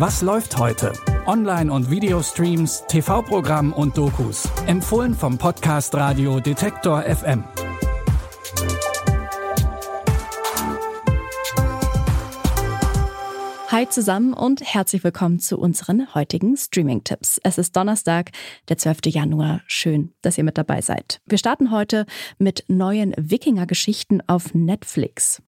Was läuft heute? Online- und Videostreams, TV-Programm und Dokus. Empfohlen vom Podcast Radio Detektor FM. Hi zusammen und herzlich willkommen zu unseren heutigen Streaming-Tipps. Es ist Donnerstag, der 12. Januar. Schön, dass ihr mit dabei seid. Wir starten heute mit neuen Wikinger-Geschichten auf Netflix.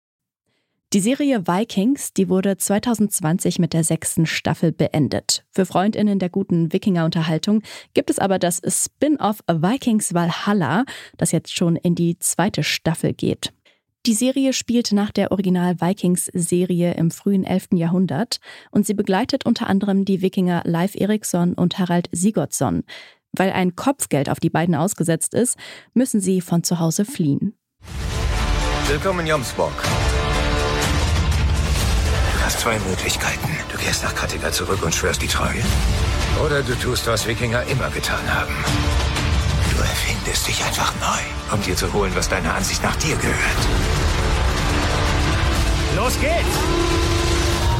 Die Serie Vikings, die wurde 2020 mit der sechsten Staffel beendet. Für Freundinnen der guten Wikinger-Unterhaltung gibt es aber das Spin-off Vikings Valhalla, das jetzt schon in die zweite Staffel geht. Die Serie spielt nach der Original Vikings-Serie im frühen 11. Jahrhundert und sie begleitet unter anderem die Wikinger Leif Eriksson und Harald Sigurdsson. Weil ein Kopfgeld auf die beiden ausgesetzt ist, müssen sie von zu Hause fliehen. Willkommen in Jomsborg zwei Möglichkeiten. Du kehrst nach Kattegat zurück und schwörst die Treue. Oder du tust, was Wikinger immer getan haben. Du erfindest dich einfach neu, um dir zu holen, was deiner Ansicht nach dir gehört. Los geht's!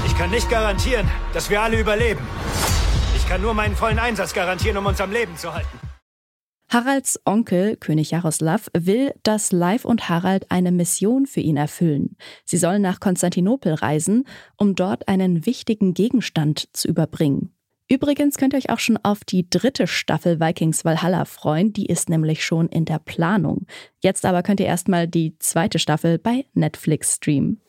Ich kann nicht garantieren, dass wir alle überleben. Ich kann nur meinen vollen Einsatz garantieren, um uns am Leben zu halten. Haralds Onkel, König Jaroslav, will, dass Leif und Harald eine Mission für ihn erfüllen. Sie sollen nach Konstantinopel reisen, um dort einen wichtigen Gegenstand zu überbringen. Übrigens könnt ihr euch auch schon auf die dritte Staffel Vikings Valhalla freuen, die ist nämlich schon in der Planung. Jetzt aber könnt ihr erstmal die zweite Staffel bei Netflix streamen.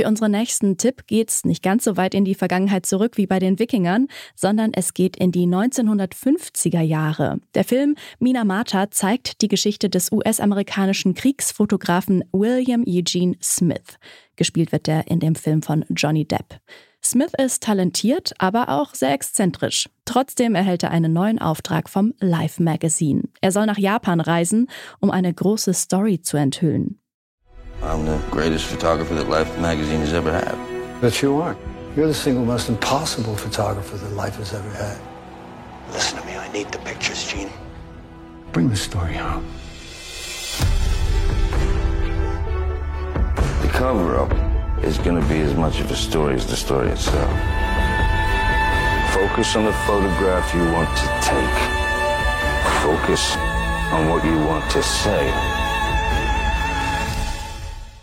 Für unseren nächsten Tipp geht's nicht ganz so weit in die Vergangenheit zurück wie bei den Wikingern, sondern es geht in die 1950er Jahre. Der Film Minamata zeigt die Geschichte des US-amerikanischen Kriegsfotografen William Eugene Smith. Gespielt wird er in dem Film von Johnny Depp. Smith ist talentiert, aber auch sehr exzentrisch. Trotzdem erhält er einen neuen Auftrag vom Life Magazine. Er soll nach Japan reisen, um eine große Story zu enthüllen. I'm the greatest photographer that Life magazine has ever had. But you are. You're the single most impossible photographer that Life has ever had. Listen to me, I need the pictures, Gene. Bring the story home. The cover up is going to be as much of a story as the story itself. Focus on the photograph you want to take. Focus on what you want to say.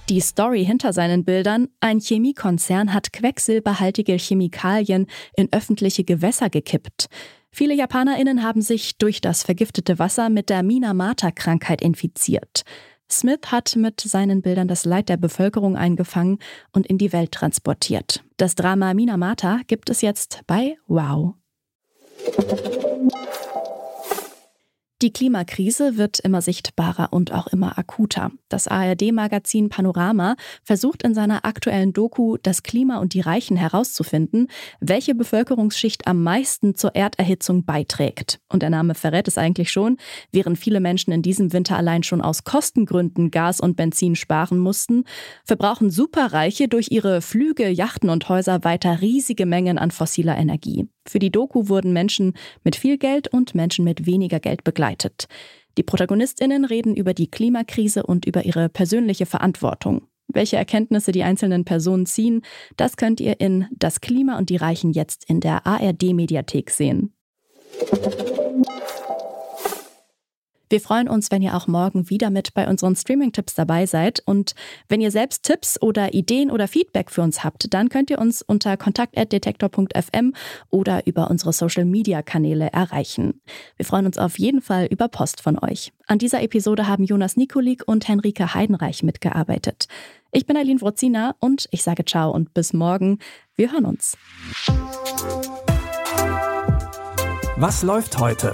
Die Story hinter seinen Bildern, ein Chemiekonzern hat quecksilberhaltige Chemikalien in öffentliche Gewässer gekippt. Viele Japanerinnen haben sich durch das vergiftete Wasser mit der Minamata-Krankheit infiziert. Smith hat mit seinen Bildern das Leid der Bevölkerung eingefangen und in die Welt transportiert. Das Drama Minamata gibt es jetzt bei Wow. Die Klimakrise wird immer sichtbarer und auch immer akuter. Das ARD-Magazin Panorama versucht in seiner aktuellen Doku Das Klima und die Reichen herauszufinden, welche Bevölkerungsschicht am meisten zur Erderhitzung beiträgt. Und der Name verrät es eigentlich schon, während viele Menschen in diesem Winter allein schon aus Kostengründen Gas und Benzin sparen mussten, verbrauchen Superreiche durch ihre Flüge, Yachten und Häuser weiter riesige Mengen an fossiler Energie. Für die Doku wurden Menschen mit viel Geld und Menschen mit weniger Geld begleitet. Die Protagonistinnen reden über die Klimakrise und über ihre persönliche Verantwortung. Welche Erkenntnisse die einzelnen Personen ziehen, das könnt ihr in Das Klima und die Reichen jetzt in der ARD Mediathek sehen. Wir freuen uns, wenn ihr auch morgen wieder mit bei unseren Streaming-Tipps dabei seid. Und wenn ihr selbst Tipps oder Ideen oder Feedback für uns habt, dann könnt ihr uns unter kontakt.detektor.fm oder über unsere Social-Media-Kanäle erreichen. Wir freuen uns auf jeden Fall über Post von euch. An dieser Episode haben Jonas Nikolik und Henrike Heidenreich mitgearbeitet. Ich bin Aline Wrozina und ich sage ciao und bis morgen. Wir hören uns. Was läuft heute?